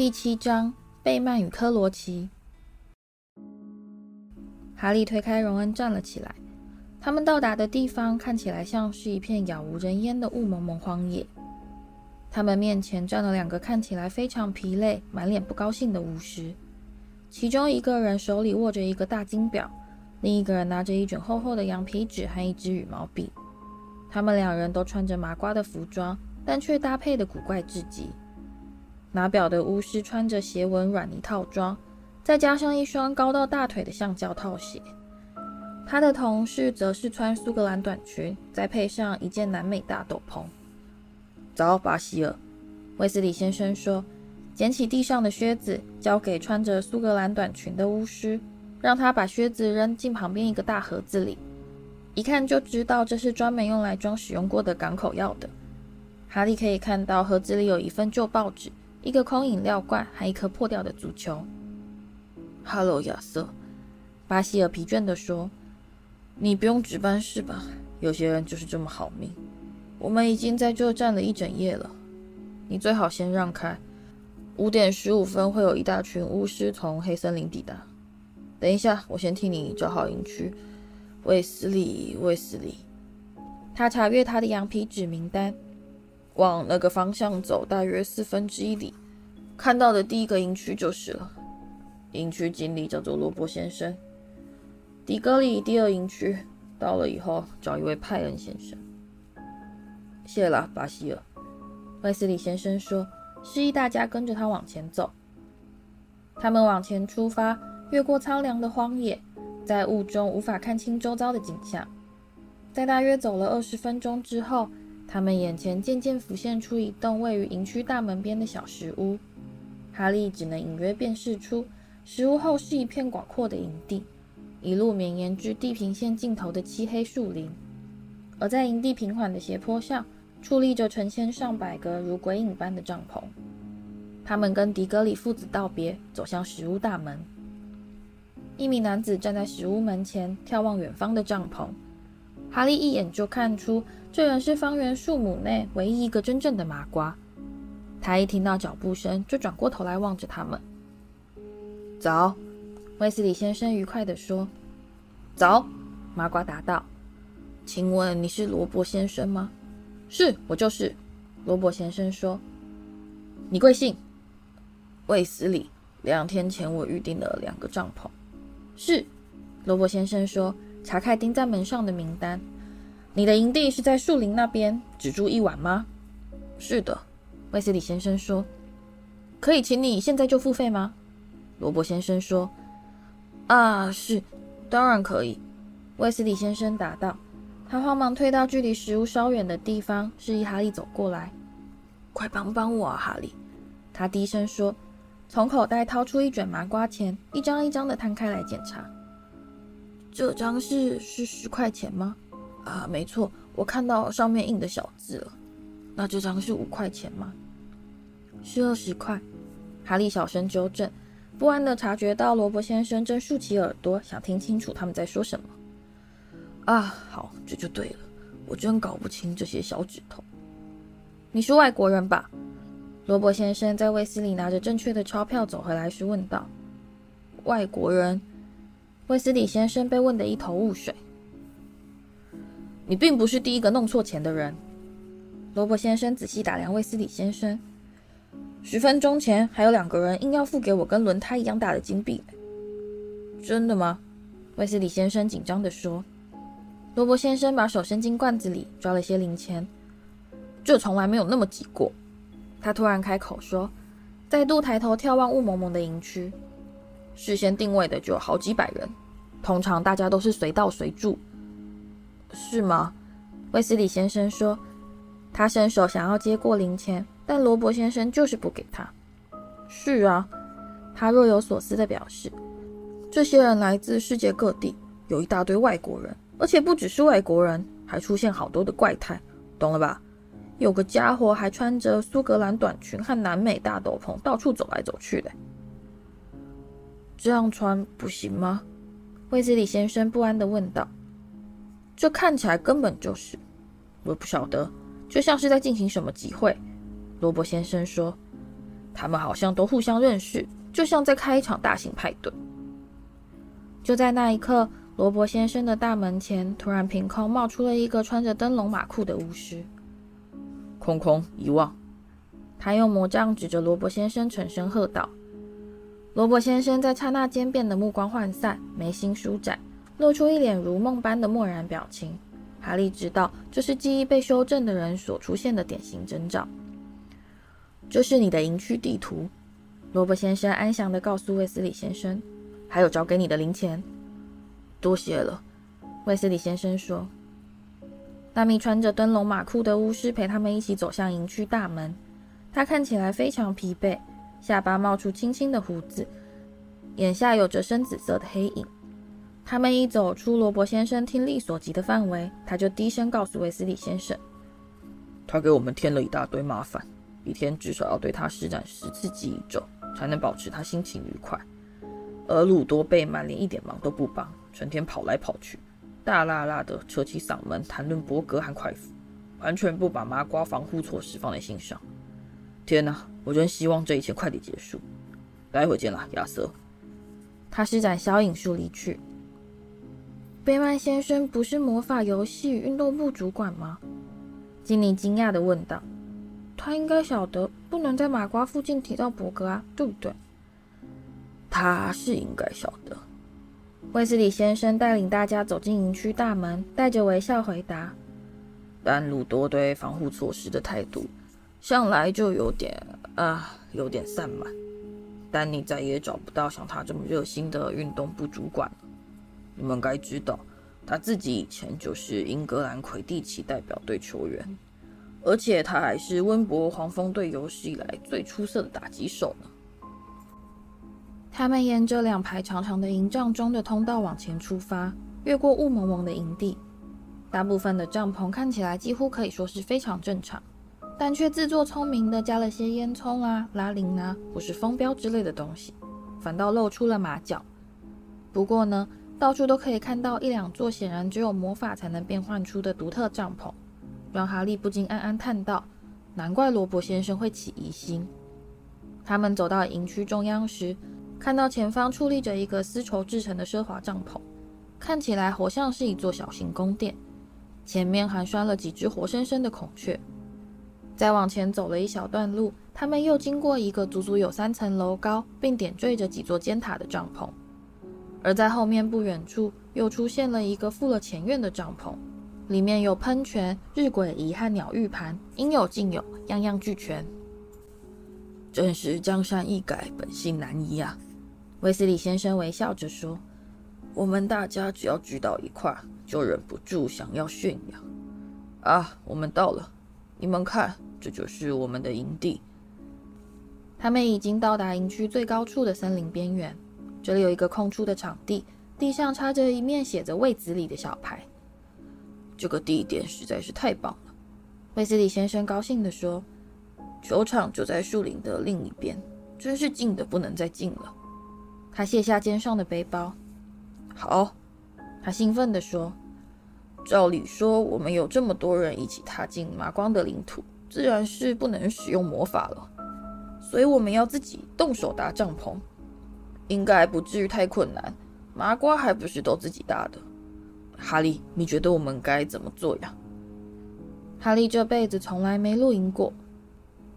第七章：贝曼与科罗奇。哈利推开荣恩，站了起来。他们到达的地方看起来像是一片杳无人烟的雾蒙蒙荒野。他们面前站了两个看起来非常疲累、满脸不高兴的巫师，其中一个人手里握着一个大金表，另一个人拿着一卷厚厚的羊皮纸和一支羽毛笔。他们两人都穿着麻瓜的服装，但却搭配的古怪至极。拿表的巫师穿着斜纹软呢套装，再加上一双高到大腿的橡胶套鞋。他的同事则是穿苏格兰短裙，再配上一件南美大斗篷。早，巴希尔，卫斯理先生说，捡起地上的靴子，交给穿着苏格兰短裙的巫师，让他把靴子扔进旁边一个大盒子里。一看就知道这是专门用来装使用过的港口药的。哈利可以看到盒子里有一份旧报纸。一个空饮料罐，还一颗破掉的足球。哈喽，亚瑟，巴希尔疲倦地说：“你不用值班是吧？有些人就是这么好命。我们已经在这站了一整夜了，你最好先让开。五点十五分会有一大群巫师从黑森林抵达。等一下，我先替你找好营区。卫斯理，卫斯理。”他查阅他的羊皮纸名单。往那个方向走，大约四分之一里，看到的第一个营区就是了。营区经理叫做罗伯先生。迪格里第二营区到了以后，找一位派恩先生。谢了，巴希尔。卫斯理先生说，示意大家跟着他往前走。他们往前出发，越过苍凉的荒野，在雾中无法看清周遭的景象。在大约走了二十分钟之后，他们眼前渐渐浮现出一栋位于营区大门边的小石屋，哈利只能隐约辨识出石屋后是一片广阔的营地，一路绵延至地平线尽头的漆黑树林。而在营地平缓的斜坡上，矗立着成千上百个如鬼影般的帐篷。他们跟迪格里父子道别，走向石屋大门。一名男子站在石屋门前，眺望远方的帐篷。哈利一眼就看出，这人是方圆数亩内唯一一个真正的麻瓜。他一听到脚步声，就转过头来望着他们。早，卫斯理先生愉快地说。早，麻瓜答道。请问你是罗伯先生吗？是，我就是。罗伯先生说。你贵姓？卫斯理。两天前我预定了两个帐篷。是，罗伯先生说。查看钉在门上的名单。你的营地是在树林那边，只住一晚吗？是的，威斯理先生说。可以请你现在就付费吗？罗伯先生说。啊，是，当然可以。威斯理先生答道。他慌忙退到距离食物稍远的地方，示意哈利走过来。快帮帮我啊，哈利！他低声说，从口袋掏出一卷麻瓜钱，一张一张的摊开来检查。这张是是十块钱吗？啊，没错，我看到上面印的小字了。那这张是五块钱吗？是二十块。哈利小声纠正，不安地察觉到罗伯先生正竖起耳朵，想听清楚他们在说什么。啊，好，这就对了。我真搞不清这些小指头。你是外国人吧？罗伯先生在卫斯理拿着正确的钞票走回来时问道。外国人。卫斯理先生被问得一头雾水。你并不是第一个弄错钱的人。罗伯先生仔细打量卫斯理先生。十分钟前还有两个人硬要付给我跟轮胎一样大的金币。真的吗？卫斯理先生紧张地说。罗伯先生把手伸进罐子里，抓了些零钱。这从来没有那么挤过。他突然开口说，再度抬头眺望雾蒙蒙的营区。事先定位的就有好几百人，通常大家都是随到随住，是吗？卫斯理先生说，他伸手想要接过零钱，但罗伯先生就是不给他。是啊，他若有所思地表示，这些人来自世界各地，有一大堆外国人，而且不只是外国人，还出现好多的怪胎，懂了吧？有个家伙还穿着苏格兰短裙和南美大斗篷，到处走来走去的。这样穿不行吗？卫斯理先生不安地问道。这看起来根本就是……我不晓得，就像是在进行什么集会。罗伯先生说。他们好像都互相认识，就像在开一场大型派对。就在那一刻，罗伯先生的大门前突然凭空冒出了一个穿着灯笼马裤的巫师。空空遗忘，他用魔杖指着罗伯先生，沉声喝道。罗伯先生在刹那间变得目光涣散，眉心舒展，露出一脸如梦般的漠然表情。哈利知道，这是记忆被修正的人所出现的典型征兆。这是你的营区地图，罗伯先生安详地告诉卫斯理先生。还有找给你的零钱，多谢了。卫斯理先生说。那名穿着灯笼马裤的巫师陪他们一起走向营区大门。他看起来非常疲惫，下巴冒出青青的胡子，眼下有着深紫色的黑影。他们一走出罗伯先生听力所及的范围，他就低声告诉卫斯理先生：“他给我们添了一大堆麻烦，一天至少要对他施展十次记忆咒，才能保持他心情愉快。而鲁多贝曼连一点忙都不帮，成天跑来跑去，大剌剌的扯起嗓门谈论伯格和快夫，完全不把麻瓜防护措施放在心上。天哪，我真希望这一切快点结束。待会见啦，亚瑟。他施展小影术离去。贝曼先生不是魔法游戏运动部主管吗？经理惊讶地问道。他应该晓得不能在马瓜附近提到伯格啊，对不对？他是应该晓得。卫斯理先生带领大家走进营区大门，带着微笑回答。但鲁多对防护措施的态度，向来就有点啊，有点散漫。但你再也找不到像他这么热心的运动部主管了。你们该知道，他自己以前就是英格兰魁地奇代表队球员，而且他还是温伯黄蜂队有史以来最出色的打击手呢。他们沿着两排长长的营帐中的通道往前出发，越过雾蒙蒙的营地。大部分的帐篷看起来几乎可以说是非常正常，但却自作聪明地加了些烟囱啊、拉铃啊，或是风标之类的东西，反倒露出了马脚。不过呢，到处都可以看到一两座显然只有魔法才能变换出的独特帐篷，让哈利不禁暗暗叹道：“难怪罗伯先生会起疑心。”他们走到营区中央时，看到前方矗立着一个丝绸制成的奢华帐篷，看起来活像是一座小型宫殿，前面还拴了几只活生生的孔雀。再往前走了一小段路，他们又经过一个足足有三层楼高，并点缀着几座尖塔的帐篷，而在后面不远处又出现了一个附了前院的帐篷，里面有喷泉、日晷仪和鸟浴盘，应有尽有，样样俱全。真是江山易改，本性难移啊！卫斯理先生微笑着说：“我们大家只要聚到一块，就忍不住想要炫耀。啊，我们到了！你们看，这就是我们的营地。”他们已经到达营区最高处的森林边缘。这里有一个空出的场地，地上插着一面写着“卫子里”的小牌。这个地点实在是太棒了，卫斯理先生高兴地说：“球场就在树林的另一边，真是近得不能再近了。”他卸下肩上的背包。好，他兴奋地说：“照理说，我们有这么多人一起踏进麻光的领土，自然是不能使用魔法了。所以我们要自己动手搭帐篷，应该不至于太困难。麻瓜还不是都自己搭的。哈利，你觉得我们该怎么做呀？”哈利这辈子从来没露营过，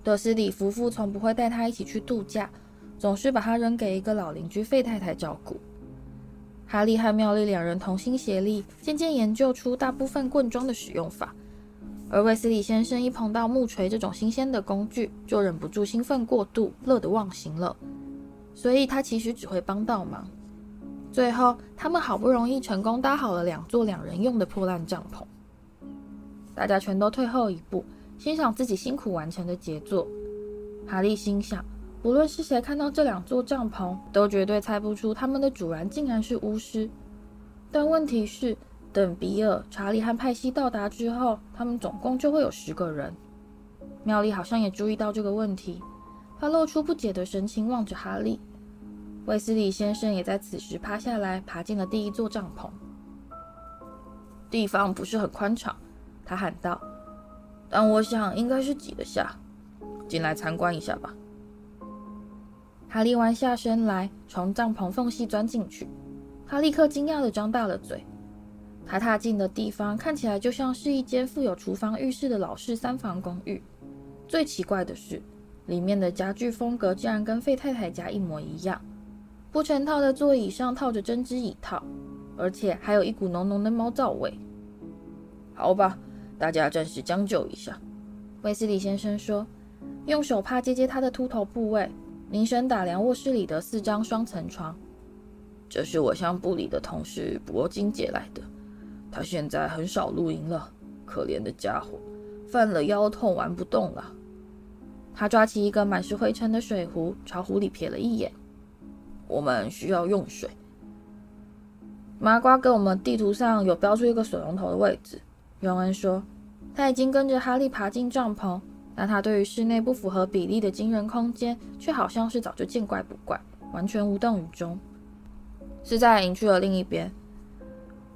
德斯里夫妇从不会带他一起去度假。总是把他扔给一个老邻居费太太照顾。哈利和妙丽两人同心协力，渐渐研究出大部分棍桩的使用法。而威斯理先生一碰到木锤这种新鲜的工具，就忍不住兴奋过度，乐得忘形了。所以他其实只会帮倒忙。最后，他们好不容易成功搭好了两座两人用的破烂帐篷。大家全都退后一步，欣赏自己辛苦完成的杰作。哈利心想。无论是谁看到这两座帐篷，都绝对猜不出他们的主人竟然是巫师。但问题是，等比尔、查理和派西到达之后，他们总共就会有十个人。妙丽好像也注意到这个问题，她露出不解的神情望着哈利。卫斯理先生也在此时趴下来，爬进了第一座帐篷。地方不是很宽敞，他喊道：“但我想应该是挤得下。进来参观一下吧。”哈利弯下身来，从帐篷缝隙钻进去。他立刻惊讶地张大了嘴。他踏进的地方看起来就像是一间附有厨房、浴室的老式三房公寓。最奇怪的是，里面的家具风格竟然跟费太太家一模一样。不成套的座椅上套着针织椅套，而且还有一股浓浓的猫皂味。好吧，大家暂时将就一下。卫斯理先生说，用手帕接接他的秃头部位，凝神打量卧室里的四张双层床。这是我向部里的同事铂金借来的，他现在很少露营了，可怜的家伙，犯了腰痛，玩不动了。他抓起一个满是灰尘的水壶，朝壶里瞥了一眼。我们需要用水。麻瓜给我们地图上有标出一个水龙头的位置。荣恩说，他已经跟着哈利爬进帐篷，但他对于室内不符合比例的惊人空间，却好像是早就见怪不怪，完全无动于衷。是在营区的另一边。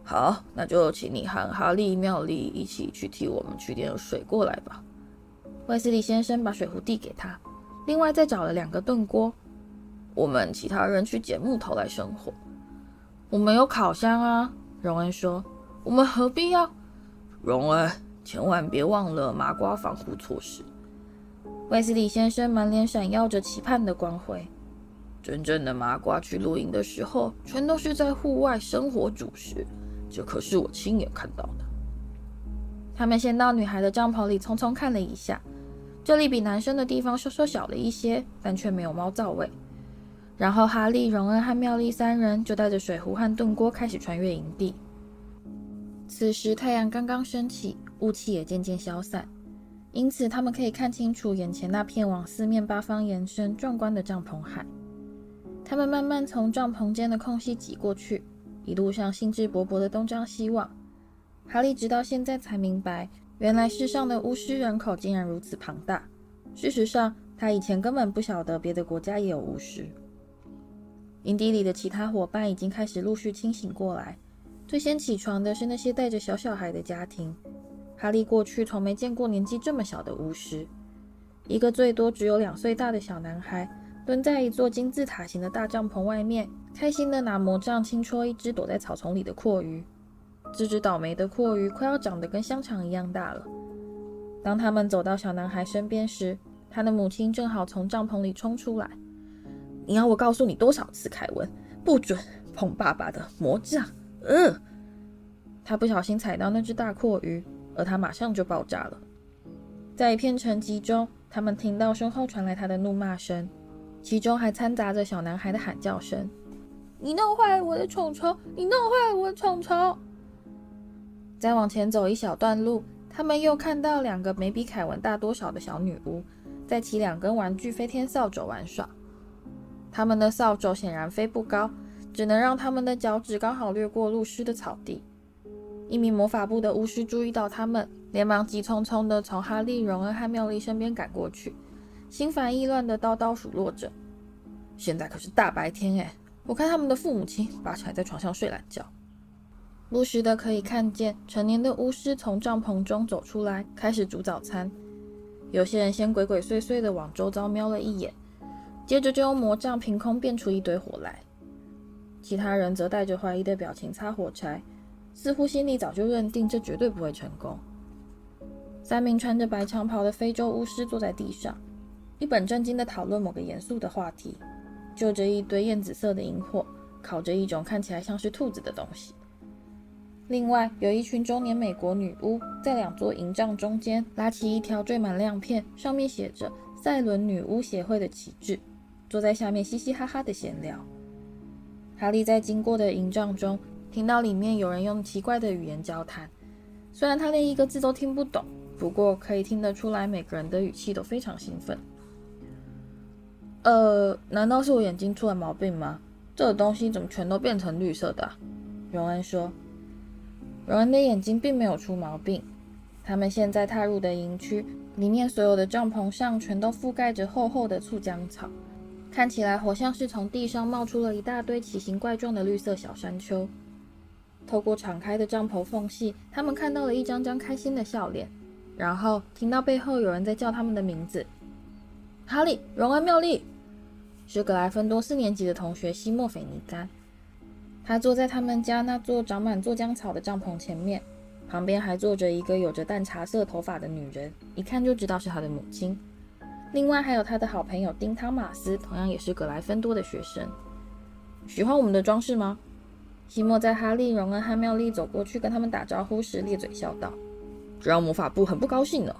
好，那就请你和哈利、妙丽一起去替我们取点水过来吧。卫斯理先生把水壶递给他，另外再找了两个炖锅。我们其他人去捡木头来生火。我们有烤箱啊，荣恩说。我们何必要？荣恩，千万别忘了麻瓜防护措施。卫斯理先生满脸闪耀着期盼的光辉。真正的麻瓜去露营的时候，全都是在户外生火煮食，这可是我亲眼看到的。他们先到女孩的帐篷里匆匆看了一下，这里比男生的地方稍稍小了一些，但却没有猫皂味。然后哈利、荣恩和妙丽三人就带着水壶和炖锅开始穿越营地。此时太阳刚刚升起，雾气也渐渐消散，因此他们可以看清楚眼前那片往四面八方延伸壮观的帐篷海。他们慢慢从帐篷间的空隙挤过去，一路上兴致勃勃地东张西望。哈利直到现在才明白，原来世上的巫师人口竟然如此庞大。事实上，他以前根本不晓得别的国家也有巫师。营地里的其他伙伴已经开始陆续清醒过来。最先起床的是那些带着小小孩的家庭。哈利过去从没见过年纪这么小的巫师，一个最多只有两岁大的小男孩。蹲在一座金字塔形的大帐篷外面，开心地拿魔杖轻戳一只躲在草丛里的蛞蝓。这只倒霉的蛞蝓快要长得跟香肠一样大了。当他们走到小男孩身边时，他的母亲正好从帐篷里冲出来。“你要我告诉你多少次，凯文，不准碰爸爸的魔杖！”嗯，他不小心踩到那只大蛞蝓，而他马上就爆炸了。在一片沉寂中，他们听到身后传来他的怒骂声。其中还掺杂着小男孩的喊叫声：“你弄坏了我的虫虫！你弄坏了我的虫虫！”再往前走一小段路，他们又看到两个没比凯文大多少的小女巫，在骑两根玩具飞天扫帚玩耍。他们的扫帚显然飞不高，只能让他们的脚趾刚好掠过露湿的草地。一名魔法部的巫师注意到他们，连忙急匆匆地从哈利、荣恩和妙丽身边赶过去。心烦意乱的叨叨数落着。现在可是大白天哎，我看他们的父母亲拔起来在床上睡懒觉。不时的可以看见成年的巫师从帐篷中走出来，开始煮早餐。有些人先鬼鬼祟祟的往周遭瞄了一眼，接着就用魔杖凭空变出一堆火来。其他人则带着怀疑的表情擦火柴，似乎心里早就认定这绝对不会成功。三名穿着白长袍的非洲巫师坐在地上。一本正经地讨论某个严肃的话题，就着一堆艳紫色的萤火，烤着一种看起来像是兔子的东西。另外，有一群中年美国女巫在两座营帐中间拉起一条缀满亮片、上面写着“赛伦女巫协会”的旗帜，坐在下面嘻嘻哈哈的闲聊。哈利在经过的营帐中听到里面有人用奇怪的语言交谈，虽然他连一个字都听不懂，不过可以听得出来每个人的语气都非常兴奋。呃，难道是我眼睛出了毛病吗？这个东西怎么全都变成绿色的啊？荣恩说。荣恩的眼睛并没有出毛病。他们现在踏入的营区里面，所有的帐篷上全都覆盖着厚厚的酢浆草，看起来好像是从地上冒出了一大堆奇形怪状的绿色小山丘。透过敞开的帐篷缝隙，他们看到了一张张开心的笑脸，然后听到背后有人在叫他们的名字：哈利、荣恩、妙丽。是格莱芬多四年级的同学西莫·斐尼甘。他坐在他们家那座长满酢浆草的帐篷前面，旁边还坐着一个有着淡茶色头发的女人，一看就知道是他的母亲。另外还有他的好朋友丁·汤马斯，同样也是格莱芬多的学生。喜欢我们的装饰吗？西莫在哈利、荣恩和妙丽走过去跟他们打招呼时，咧嘴笑道：“这让魔法部很不高兴呢。”“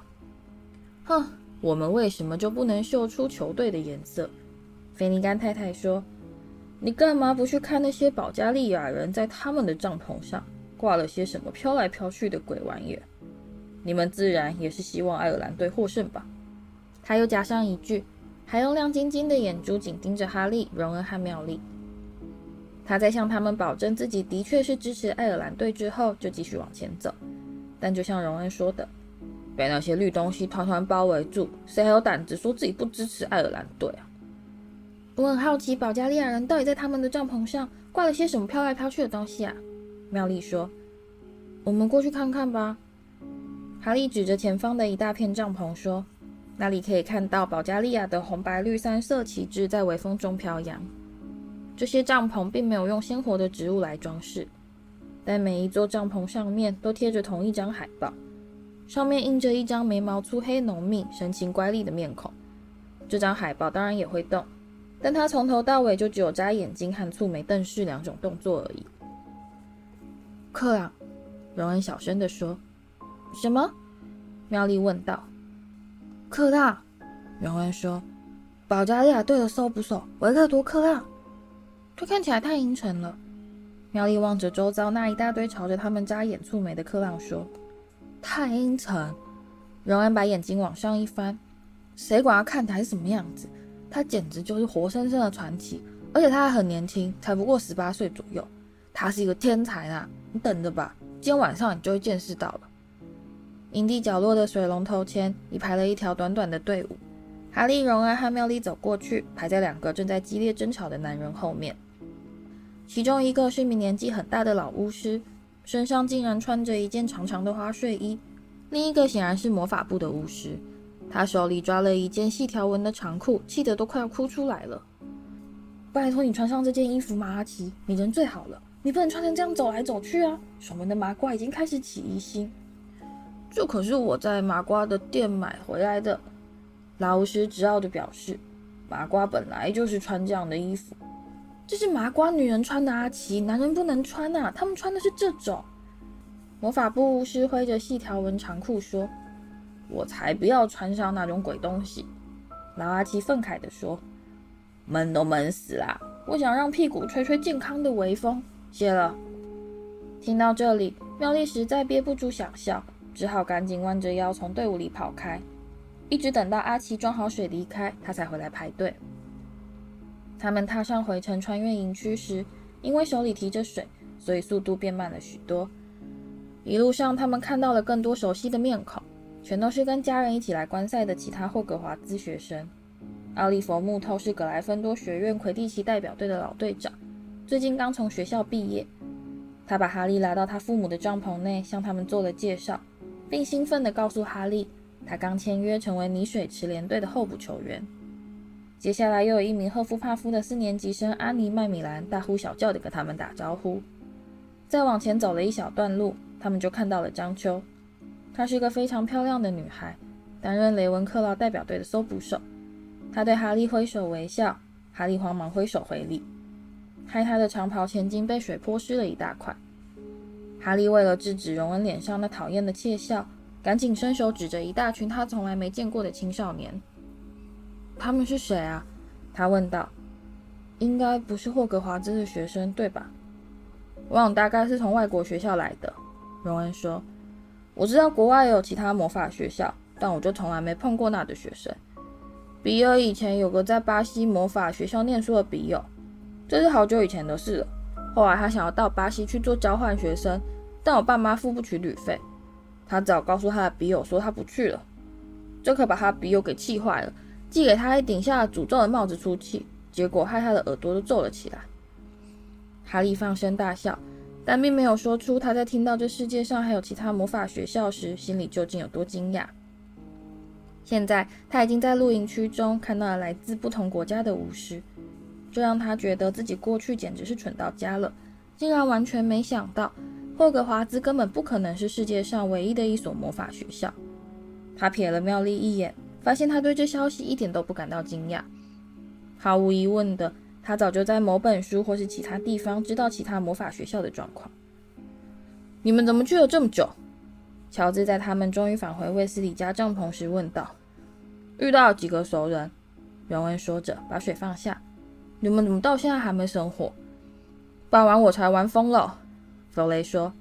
哼，我们为什么就不能秀出球队的颜色？”菲尼甘太太说：“你干嘛不去看那些保加利亚人在他们的帐篷上挂了些什么飘来飘去的鬼玩意儿？你们自然也是希望爱尔兰队获胜吧？”他又加上一句，还用亮晶晶的眼珠紧盯着哈利、荣恩和妙丽。他在向他们保证自己的确是支持爱尔兰队之后，就继续往前走。但就像荣恩说的，被那些绿东西团团包围住，谁还有胆子说自己不支持爱尔兰队啊？我很好奇，保加利亚人到底在他们的帐篷上挂了些什么飘来飘去的东西啊？妙丽说：“我们过去看看吧。”哈利指着前方的一大片帐篷说：“那里可以看到保加利亚的红白绿三色旗帜在微风中飘扬。”这些帐篷并没有用鲜活的植物来装饰，但每一座帐篷上面都贴着同一张海报，上面印着一张眉毛粗黑浓密、神情乖戾的面孔。这张海报当然也会动，但他从头到尾就只有眨眼睛和蹙眉瞪视两种动作而已。克朗，荣恩小声地说：“什么？”妙丽问道。“克朗。”荣恩说：“保加利亚队的搜捕手维克多·克朗。”这看起来太阴沉了。妙丽望着周遭那一大堆朝着他们眨眼蹙眉的克朗说：“太阴沉。”荣恩把眼睛往上一翻：“谁管他看台是什么样子？他简直就是活生生的传奇，而且他还很年轻，才不过十八岁左右。他是一个天才啊！你等着吧，今天晚上你就会见识到了。”营地角落的水龙头前已排了一条短短的队伍。哈利、荣恩和妙丽走过去，排在两个正在激烈争吵的男人后面。其中一个是一名年纪很大的老巫师，身上竟然穿着一件长长的花睡衣；另一个显然是魔法部的巫师，他手里抓了一件细条纹的长裤，气得都快要哭出来了。拜托你穿上这件衣服嘛，阿奇，你人最好了，你不能穿成这样走来走去啊！守门的麻瓜已经开始起疑心。这可是我在麻瓜的店买回来的。老巫师执拗地表示，麻瓜本来就是穿这样的衣服。这是麻瓜女人穿的，阿奇，男人不能穿啊！他们穿的是这种。魔法部巫师挥着细条纹长裤说：“我才不要穿上那种鬼东西！”老阿奇愤慨地说：“闷都闷死啦！我想让屁股吹吹健康的微风。”谢了。听到这里，妙丽实在憋不住想笑，只好赶紧弯着腰从队伍里跑开。一直等到阿奇装好水离开，他才回来排队。他们踏上回程穿越营区时，因为手里提着水，所以速度变慢了许多。一路上，他们看到了更多熟悉的面孔，全都是跟家人一起来观赛的其他霍格华兹学生。奥利弗·木透是格莱芬多学院魁地奇代表队的老队长，最近刚从学校毕业。他把哈利拉到他父母的帐篷内，向他们做了介绍，并兴奋地告诉哈利，他刚签约成为泥水池联队的候补球员。接下来又有一名赫夫帕夫的四年级生安妮麦米兰大呼小叫地跟他们打招呼。再往前走了一小段路，他们就看到了张秋。她是个非常漂亮的女孩，担任雷文克劳代表队的搜捕手。她对哈利挥手微笑，哈利慌忙挥手回礼，害他的长袍前襟被水泼湿了一大块。哈利为了制止荣恩脸上那讨厌的窃笑，赶紧伸手指着一大群他从来没见过的青少年。他们是谁啊？他问道。应该不是霍格华兹的学生，对吧？我想大概是从外国学校来的。荣恩说：“我知道国外有其他魔法学校，但我就从来没碰过那的学生。比尔以前有个在巴西魔法学校念书的笔友，这是好久以前的事了。后来他想要到巴西去做交换学生，但我爸妈付不起旅费，他只好告诉他的笔友说他不去了。这可把他笔友给气坏了。”寄给他一顶下诅咒的帽子出气，结果害他的耳朵都皱了起来。哈利放声大笑，但并没有说出他在听到这世界上还有其他魔法学校时，心里究竟有多惊讶。现在他已经在露营区中看到了来自不同国家的巫师，这让他觉得自己过去简直是蠢到家了，竟然完全没想到霍格华兹根本不可能是世界上唯一的一所魔法学校。他瞥了妙丽一眼，发现他对这消息一点都不感到惊讶。毫无疑问的，他早就在某本书或是其他地方知道其他魔法学校的状况。你们怎么去了这么久？乔治在他们终于返回卫斯理家帐篷时问道。遇到几个熟人，荣恩说着，把水放下。你们怎么到现在还没生火？傍晚我才玩疯了。弗雷说。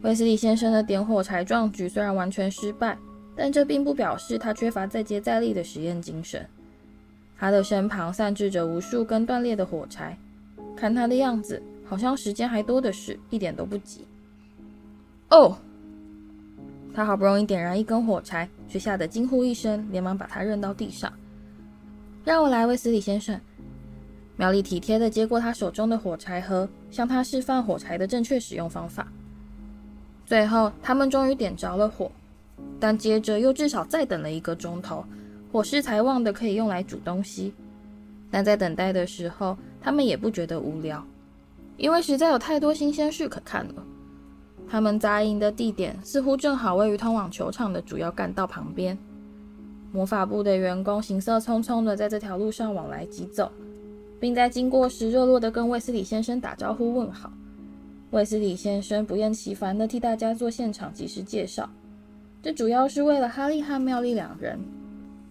卫斯理先生的点火柴壮举虽然完全失败，但这并不表示他缺乏再接再厉的实验精神。他的身旁散置着无数根断裂的火柴，看他的样子，好像时间还多的是，一点都不急。哦，他好不容易点燃一根火柴，却吓得惊呼一声，连忙把它扔到地上。让我来，威斯理先生。妙丽体贴地接过他手中的火柴盒，向他示范火柴的正确使用方法。最后，他们终于点着了火，但接着又至少再等了一个钟头，火势才旺的可以用来煮东西。但在等待的时候，他们也不觉得无聊，因为实在有太多新鲜事可看了。他们扎营的地点似乎正好位于通往球场的主要干道旁边。魔法部的员工行色匆匆地在这条路上往来疾走。并在经过时热络地跟卫斯理先生打招呼问好。卫斯理先生不厌其烦地替大家做现场即时介绍，这主要是为了哈利和妙丽两人。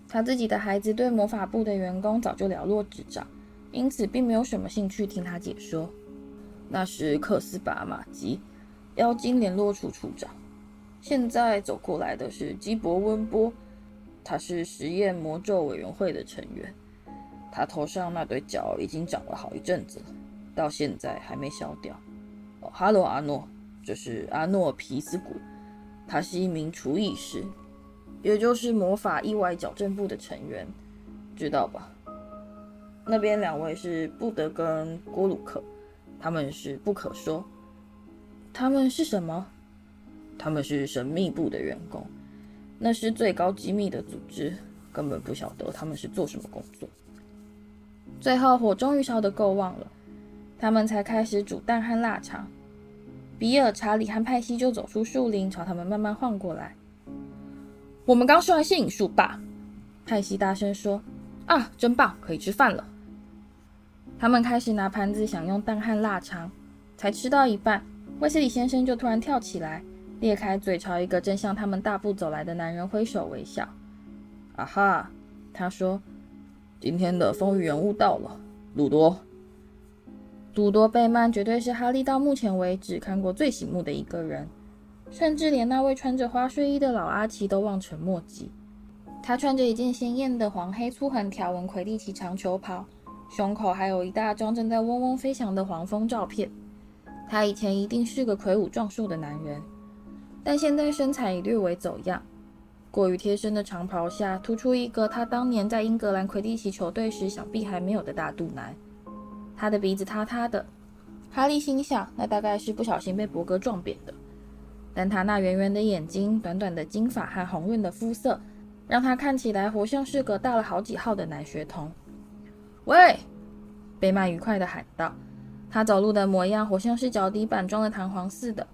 他自己的孩子对魔法部的员工早就了若指掌，因此并没有什么兴趣听他解说。那是克斯巴马吉，妖精联络处处长。现在走过来的是基伯温波，他是实验魔咒委员会的成员。他头上那对角已经长了好一阵子了，到现在还没消掉。哦，哈喽，阿诺，这是阿诺皮斯古，他是一名厨艺师，也就是魔法意外矫正部的成员，知道吧？那边两位是布德跟郭鲁克，他们是不可说。他们是什么？他们是神秘部的员工，那是最高机密的组织，根本不晓得他们是做什么工作。最后火终于烧得够旺了，他们才开始煮蛋和腊肠。比尔、查理和派西就走出树林，朝他们慢慢晃过来。我们刚说完现影术吧？派西大声说：“啊，真棒，可以吃饭了。”他们开始拿盘子享用蛋和腊肠，才吃到一半，威斯理先生就突然跳起来，裂开嘴朝一个正向他们大步走来的男人挥手微笑。“啊哈！”他说。今天的风云人物到了，鲁多。鲁多贝曼绝对是哈利到目前为止看过最醒目的一个人，甚至连那位穿着花睡衣的老阿奇都望尘莫及。他穿着一件鲜艳的黄黑粗横条纹魁地奇长球袍，胸口还有一大张正在嗡嗡飞翔的黄蜂照片。他以前一定是个魁梧壮硕的男人，但现在身材已略微走样。过于贴身的长袍下，突出一个他当年在英格兰魁地奇球队时想必还没有的大肚腩。他的鼻子塌塌的，哈利心想，那大概是不小心被伯格撞扁的。但他那圆圆的眼睛、短短的金发和红润的肤色，让他看起来活像是个大了好几号的男学童。喂，贝曼愉快地喊道，他走路的模样活像是脚底板装了弹簧似的，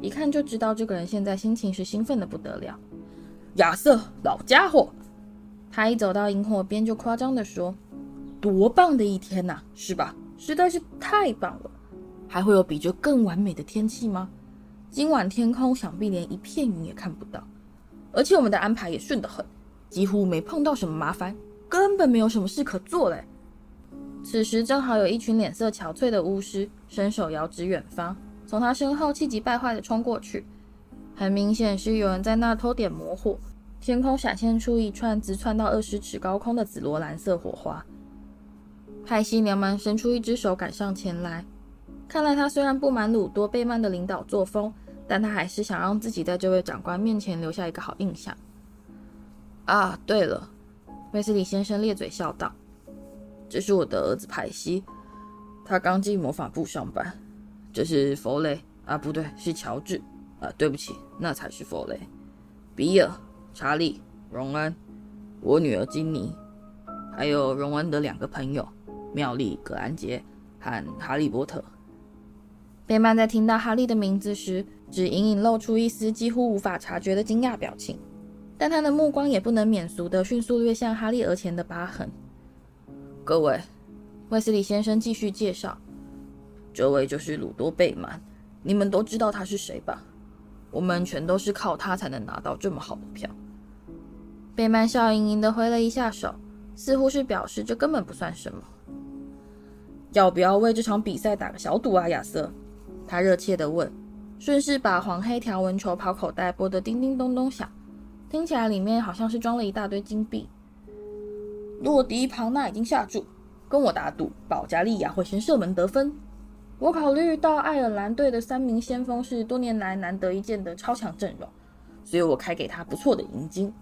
一看就知道这个人现在心情是兴奋得不得了。亚瑟，老家伙，他一走到萤火边就夸张地说：“多棒的一天呐，是吧？实在是太棒了！还会有比这更完美的天气吗？今晚天空想必连一片云也看不到，而且我们的安排也顺得很，几乎没碰到什么麻烦，根本没有什么事可做嘞。”此时正好有一群脸色憔悴的巫师伸手遥指远方，从他身后气急败坏地冲过去。很明显是有人在那偷点魔火，天空闪现出一串直窜到二十尺高空的紫罗兰色火花。派西连忙伸出一只手赶上前来，看来他虽然不满鲁多贝曼的领导作风，但他还是想让自己在这位长官面前留下一个好印象。啊，对了，卫斯利先生咧嘴笑道：“这是我的儿子派西，他刚进魔法部上班。这是弗雷，啊，不对，是乔治。”啊，对不起，那才是弗雷、比尔、查理、荣恩，我女儿金妮，还有荣恩的两个朋友，妙丽·葛兰杰和哈利波特。贝曼在听到哈利的名字时，只隐隐露出一丝几乎无法察觉的惊讶表情，但他的目光也不能免俗地迅速掠向哈利额前的疤痕。各位，卫斯理先生继续介绍：“这位就是鲁多·贝曼，你们都知道他是谁吧？我们全都是靠他才能拿到这么好的票。”贝曼笑盈盈地挥了一下手，似乎是表示这根本不算什么。要不要为这场比赛打个小赌啊，亚瑟？他热切地问，顺势把黄黑条纹球跑口袋拨得叮叮咚咚响，听起来里面好像是装了一大堆金币。洛迪·庞纳已经下注，跟我打赌，保加利亚会先射门得分。我考虑到爱尔兰队的三名先锋是多年来难得一见的超强阵容，所以我开给他不错的银金。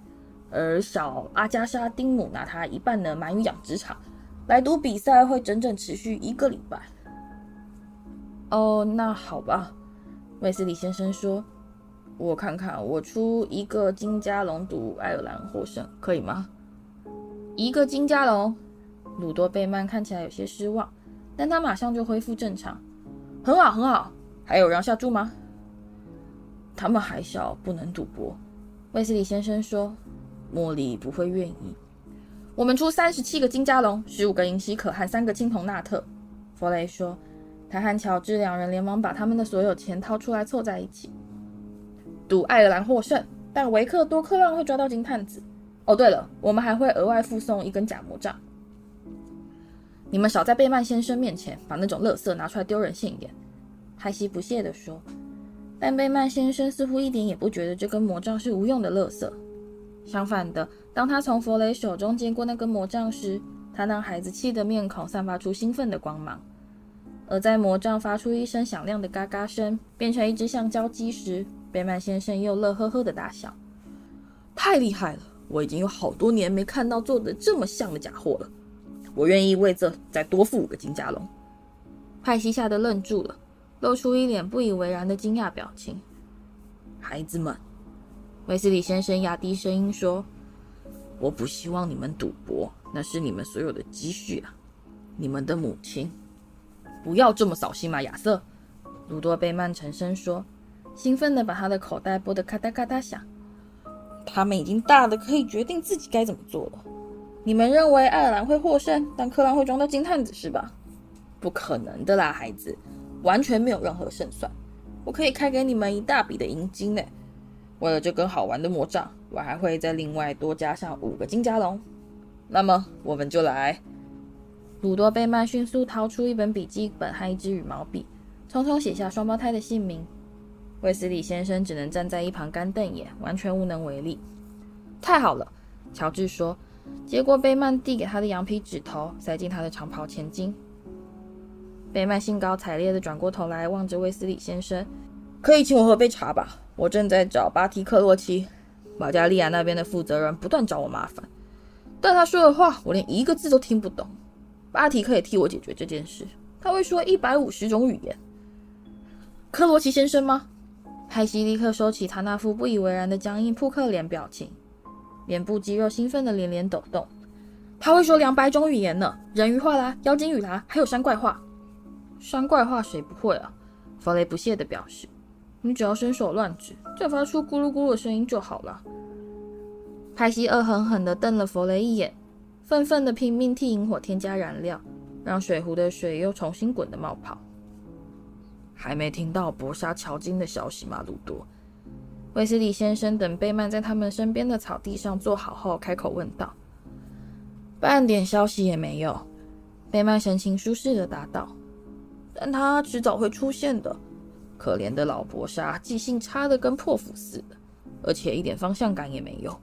而小阿加莎·丁姆拿他一半的鳗鱼养殖场来赌比赛，会整整持续一个礼拜。哦，那好吧，卫斯理先生说：“我看看，我出一个金加龙赌爱尔兰获胜，可以吗？”一个金加龙，鲁多贝曼看起来有些失望，但他马上就恢复正常。很好，很好。还有人要下注吗？他们还小，不能赌博。卫斯理先生说。茉莉不会愿意。我们出三十七个金加龙，十五个银西可和三个青铜纳特。弗雷说。他和乔治两人连忙把他们的所有钱掏出来凑在一起，赌爱尔兰获胜，但维克多克浪会抓到金探子。哦，对了，我们还会额外附送一根假魔杖。你们少在贝曼先生面前把那种垃圾拿出来丢人现眼。海西不屑地说。但贝曼先生似乎一点也不觉得这根魔杖是无用的垃圾。相反的，当他从弗雷手中接过那根魔杖时，他那孩子气的面孔散发出兴奋的光芒。而在魔杖发出一声响亮的嘎嘎声，变成一只橡胶鸡时，贝曼先生又乐呵呵的大笑。太厉害了！我已经有好多年没看到做的这么像的假货了。我愿意为这再多付五个金加龙。派西吓得愣住了，露出一脸不以为然的惊讶表情。孩子们。卫斯理先生压低声音说：“我不希望你们赌博，那是你们所有的积蓄啊！你们的母亲，不要这么扫兴嘛，亚瑟。”鲁多贝曼沉声说，兴奋地把他的口袋拨得咔嗒咔嗒响。他们已经大的可以决定自己该怎么做了。你们认为爱尔兰会获胜，但克兰会装到金探子是吧？不可能的啦，孩子，完全没有任何胜算。我可以开给你们一大笔的银金呢。为了这根好玩的魔杖，我还会再另外多加上五个金加龙。那么，我们就来。鲁多贝曼迅速掏出一本笔记本和一支羽毛笔，匆匆写下双胞胎的姓名。卫斯理先生只能站在一旁干瞪眼，完全无能为力。太好了，乔治说，接过贝曼递给他的羊皮纸头，塞进他的长袍前襟。贝曼兴高采烈地转过头来，望着卫斯理先生。可以请我喝杯茶吧？我正在找巴提克洛奇，保加利亚那边的负责人不断找我麻烦，但他说的话我连一个字都听不懂。巴提可以替我解决这件事，他会说一百五十种语言。克罗奇先生吗？派西立刻收起他那副不以为然的僵硬扑克脸表情，脸部肌肉兴奋的连连抖动。他会说两百种语言呢，人鱼话啦，妖精语啦，还有山怪话。山怪话谁不会啊？弗雷不屑地表示。你只要伸手乱指，再发出咕噜咕噜的声音就好了。派西恶狠狠地瞪了弗雷一眼，愤愤地拼命替萤火添加燃料，让水壶的水又重新滚得冒泡。还没听到搏杀乔金的消息吗，鲁多？卫斯理先生等贝曼在他们身边的草地上坐好后，开口问道：“半点消息也没有。”贝曼神情舒适地答道：“但他迟早会出现的。”可怜的老搏杀，记性差得跟破釜似的，而且一点方向感也没有。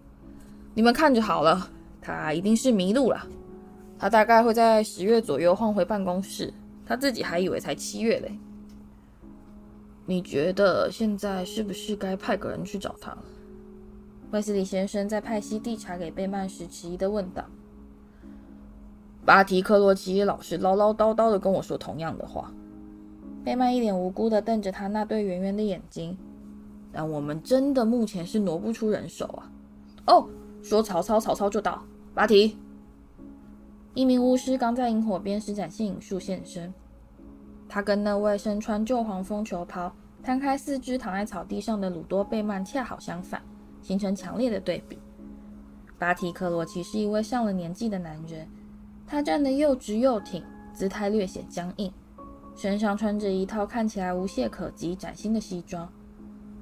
你们看着好了，他一定是迷路了。他大概会在十月左右换回办公室，他自己还以为才七月嘞。你觉得现在是不是该派个人去找他了？卫斯理先生在派西递茶给贝曼时迟疑地问道。巴提克洛奇老是唠唠叨叨地跟我说同样的话。贝曼一脸无辜地瞪着他那对圆圆的眼睛，但我们真的目前是挪不出人手啊！哦，说曹操，曹操就到。巴提，一名巫师刚在萤火边施展现影术现身。他跟那位身穿旧黄蜂球袍、摊开四肢躺在草地上的鲁多贝曼恰好相反，形成强烈的对比。巴提克罗奇是一位上了年纪的男人，他站得又直又挺，姿态略显僵硬，身上穿着一套看起来无懈可击、崭新的西装。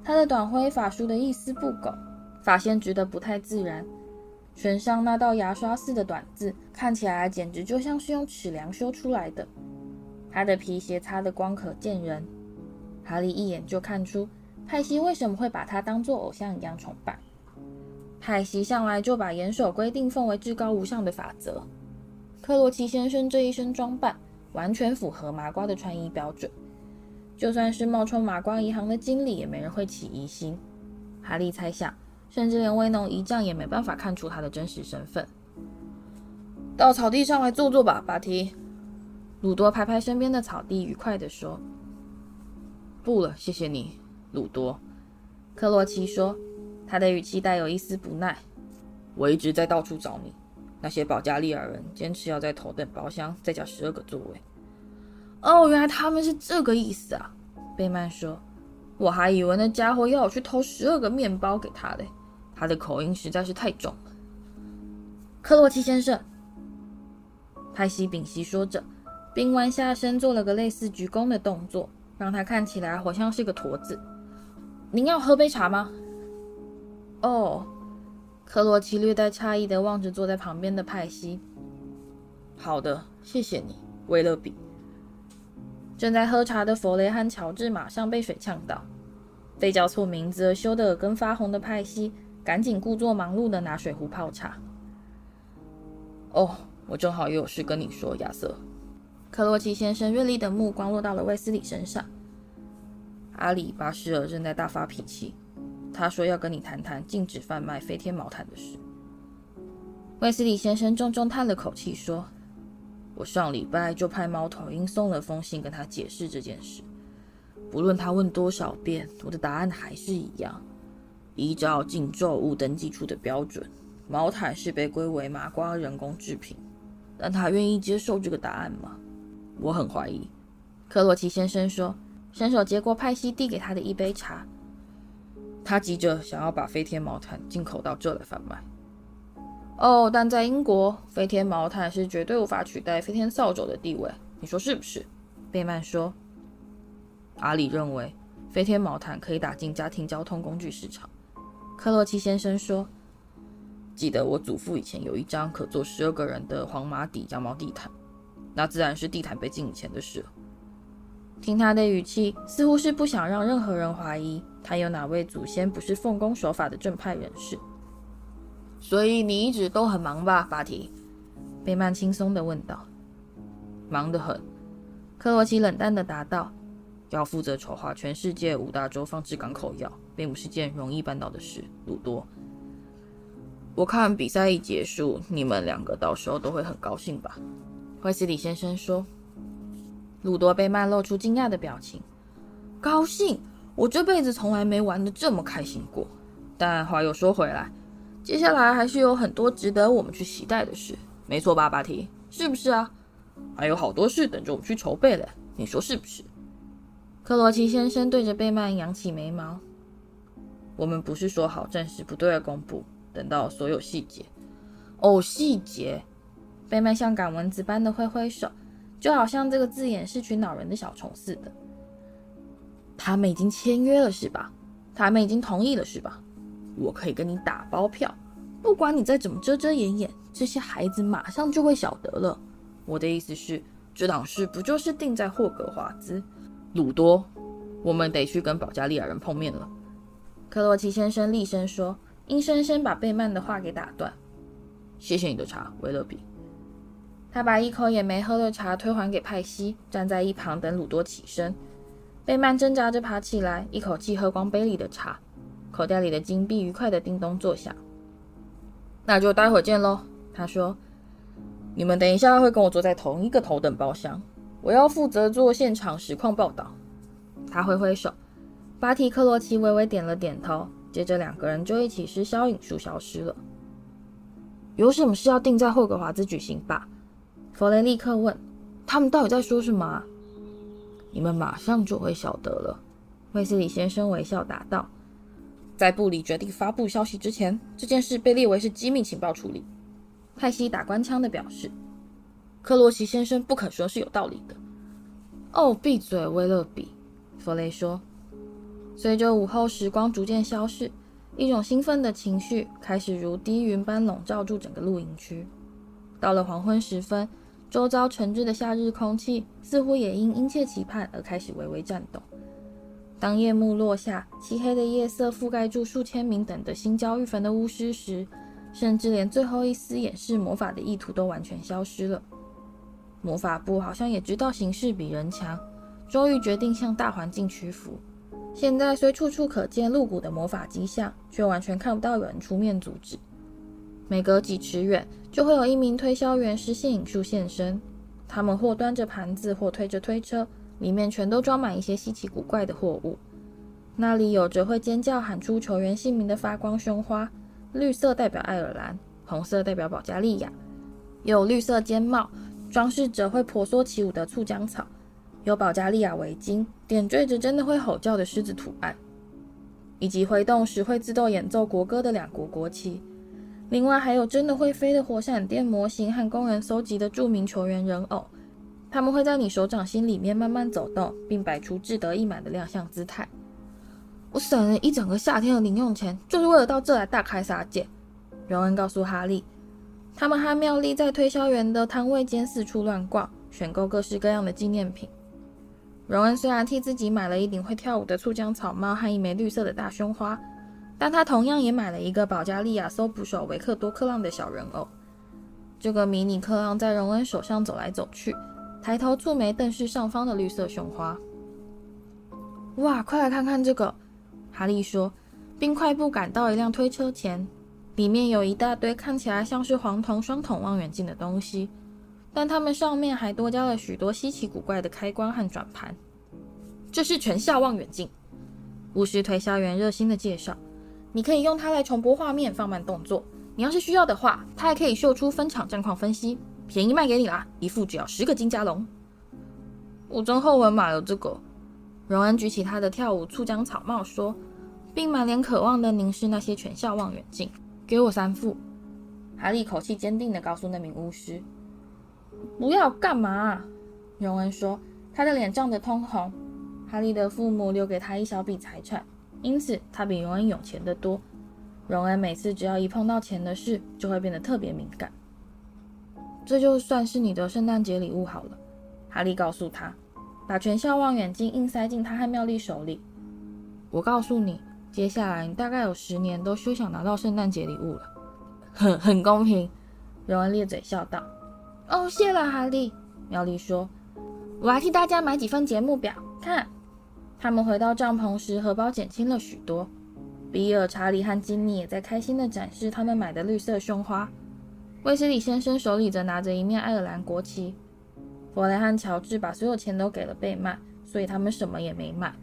他的短灰发梳得一丝不苟，发线直得不太自然，唇上那道牙刷似的短字看起来简直就像是用尺量修出来的。他的皮鞋擦得光可见人，哈利一眼就看出派西为什么会把他当做偶像一样崇拜。派西向来就把严守规定奉为至高无上的法则。克罗奇先生这一身装扮完全符合麻瓜的穿衣标准。就算是冒充麻瓜银行的经理，也没人会起疑心。哈利猜想，甚至连威农一将也没办法看出他的真实身份。到草地上来坐坐吧，巴提。鲁多拍拍身边的草地，愉快地说：“不了，谢谢你，鲁多。”克洛奇说，他的语气带有一丝不耐。我一直在到处找你，那些保加利亚人坚持要在头等包厢再加十二个座位。哦，原来他们是这个意思啊！贝曼说：“我还以为那家伙要我去偷十二个面包给他嘞，他的口音实在是太重了。”克洛奇先生，派西屏息说着，并弯下身做了个类似鞠躬的动作，让他看起来好像是个驼子。您要喝杯茶吗？哦，克洛奇略带诧异的望着坐在旁边的派西。好的，谢谢你，威勒比。正在喝茶的弗雷和乔治马上被水呛到，被叫错名字而羞得耳根发红的派西赶紧故作忙碌地拿水壶泡茶。哦，我正好也有事跟你说，亚瑟。克罗奇先生锐利的目光落到了卫斯理身上。阿里巴什尔正在大发脾气，他说要跟你谈谈禁止贩卖飞天毛毯的事。卫斯理先生重重叹了口气说。我上礼拜就派猫头鹰送了封信跟他解释这件事，不论他问多少遍，我的答案还是一样。依照禁咒物登记处的标准，毛毯是被归为麻瓜人工制品，但他愿意接受这个答案吗？我很怀疑。克洛奇先生说，伸手接过派西递给他的一杯茶。他急着想要把飞天毛毯进口到这来贩卖。哦，但在英国，飞天毛毯是绝对无法取代飞天扫帚的地位，你说是不是？贝曼说。阿里认为飞天毛毯可以打进家庭交通工具市场。克洛奇先生说。记得我祖父以前有一张可坐十二个人的黄麻底羊毛地毯，那自然是地毯被禁以前的事了。听他的语气，似乎是不想让任何人怀疑他有哪位祖先不是奉公守法的正派人士。所以你一直都很忙吧，巴提？贝曼轻松地问道。忙得很，克罗奇冷淡地答道。要负责筹划全世界五大洲放置港口药，并不是件容易办到的事，鲁多。我看比赛一结束，你们两个到时候都会很高兴吧？惠斯里先生说。鲁多贝曼露出惊讶的表情。高兴？我这辈子从来没玩得这么开心过。但话又说回来。接下来还是有很多值得我们去期待的事，没错吧，巴提？是不是啊？还有好多事等着我们去筹备嘞，你说是不是？克罗奇先生对着贝曼扬起眉毛。我们不是说好暂时不对外公布，等到所有细节。哦，细节。贝曼像赶蚊子般的挥挥手，就好像这个字眼是群恼人的小虫似的。他们已经签约了是吧？他们已经同意了是吧？我可以跟你打包票，不管你再怎么遮遮掩掩，这些孩子马上就会晓得了。我的意思是，这档事不就是定在霍格华兹？鲁多，我们得去跟保加利亚人碰面了。克洛奇先生厉声说，硬生生把贝曼的话给打断。谢谢你的茶，维勒比。他把一口也没喝的茶推还给派西，站在一旁等鲁多起身。贝曼挣扎着爬起来，一口气喝光杯里的茶。口袋里的金币愉快地叮咚作响。那就待会儿见喽，他说。你们等一下会跟我坐在同一个头等包厢，我要负责做现场实况报道。他挥挥手，巴提克洛奇微微点了点头，接着两个人就一起施消影术消失了。有什么事要定在霍格华兹举行吧？弗雷立刻问：“他们到底在说什么？”你们马上就会晓得了。卫斯理先生微笑答道：“在部里决定发布消息之前，这件事被列为是机密情报处理。”泰西打官腔的表示：“克罗奇先生不肯说是有道理的。”哦，闭嘴，威勒比。弗雷说。随着午后时光逐渐消逝，一种兴奋的情绪开始如低云般笼罩住整个露营区。到了黄昏时分，周遭沉滞的夏日空气似乎也因殷切期盼而开始微微颤动。当夜幕落下，漆黑的夜色覆盖住数千名等的心焦欲焚的巫师时，甚至连最后一丝掩饰魔法的意图都完全消失了。魔法部好像也知道形势比人强，终于决定向大环境屈服。现在虽处处可见露骨的魔法迹象，却完全看不到有人出面阻止。每隔几尺远，就会有一名推销员实现引数现身。他们或端着盘子，或推着推车，里面全都装满一些稀奇古怪的货物。那里有着会尖叫喊出球员姓名的发光胸花，绿色代表爱尔兰，红色代表保加利亚。有绿色尖帽，装饰着会婆娑起舞的酢浆草。有保加利亚围巾，点缀着真的会吼叫的狮子图案，以及挥动时会自动演奏国歌的两国国旗。另外还有真的会飞的火闪电模型和工人搜集的著名球员人偶，他们会在你手掌心里面慢慢走动，并摆出志得意满的亮相姿态。我省了一整个夏天的零用钱，就是为了到这来大开杀戒。荣恩告诉哈利，他们和妙丽在推销员的摊位间四处乱逛，选购各式各样的纪念品。荣恩虽然替自己买了一顶会跳舞的醋浆草帽和一枚绿色的大胸花，但他同样也买了一个保加利亚搜捕手维克多克浪的小人偶。这个迷你克浪在荣恩手上走来走去，抬头蹙眉瞪视上方的绿色雄花。哇，快来看看这个！哈利说，并快步赶到一辆推车前，里面有一大堆看起来像是黄铜双筒望远镜的东西。但它们上面还多加了许多稀奇古怪的开关和转盘。这是全效望远镜，巫师推销员热心的介绍。你可以用它来重播画面，放慢动作。你要是需要的话，它还可以秀出分场战况分析，便宜卖给你啦，一副只要十个金加龙。我真后悔买了这个。荣恩举起他的跳舞酢浆草帽说，并满脸渴望地凝视那些全校望远镜。给我三副。哈利口气坚定地告诉那名巫师。不要干嘛？荣恩说，他的脸涨得通红。哈利的父母留给他一小笔财产，因此他比荣恩有钱得多。荣恩每次只要一碰到钱的事，就会变得特别敏感。这就算是你的圣诞节礼物好了，哈利告诉他，把全校望远镜硬塞进他和妙丽手里。我告诉你，接下来你大概有十年都休想拿到圣诞节礼物了。很很公平，荣恩咧嘴笑道。哦，谢了，哈利。妙丽说：“我还替大家买几份节目表，看。”他们回到帐篷时，荷包减轻了许多。比尔、查理和金妮也在开心地展示他们买的绿色胸花。卫斯理先生手里则拿着一面爱尔兰国旗。弗雷和乔治把所有钱都给了贝曼，所以他们什么也没买。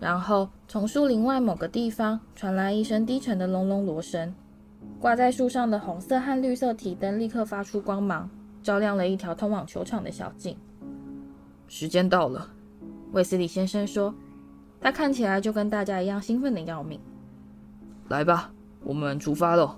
然后，从树林外某个地方传来一声低沉的隆隆锣声，挂在树上的红色和绿色提灯立刻发出光芒。照亮了一条通往球场的小径。时间到了，卫斯理先生说，他看起来就跟大家一样兴奋的要命。来吧，我们出发喽。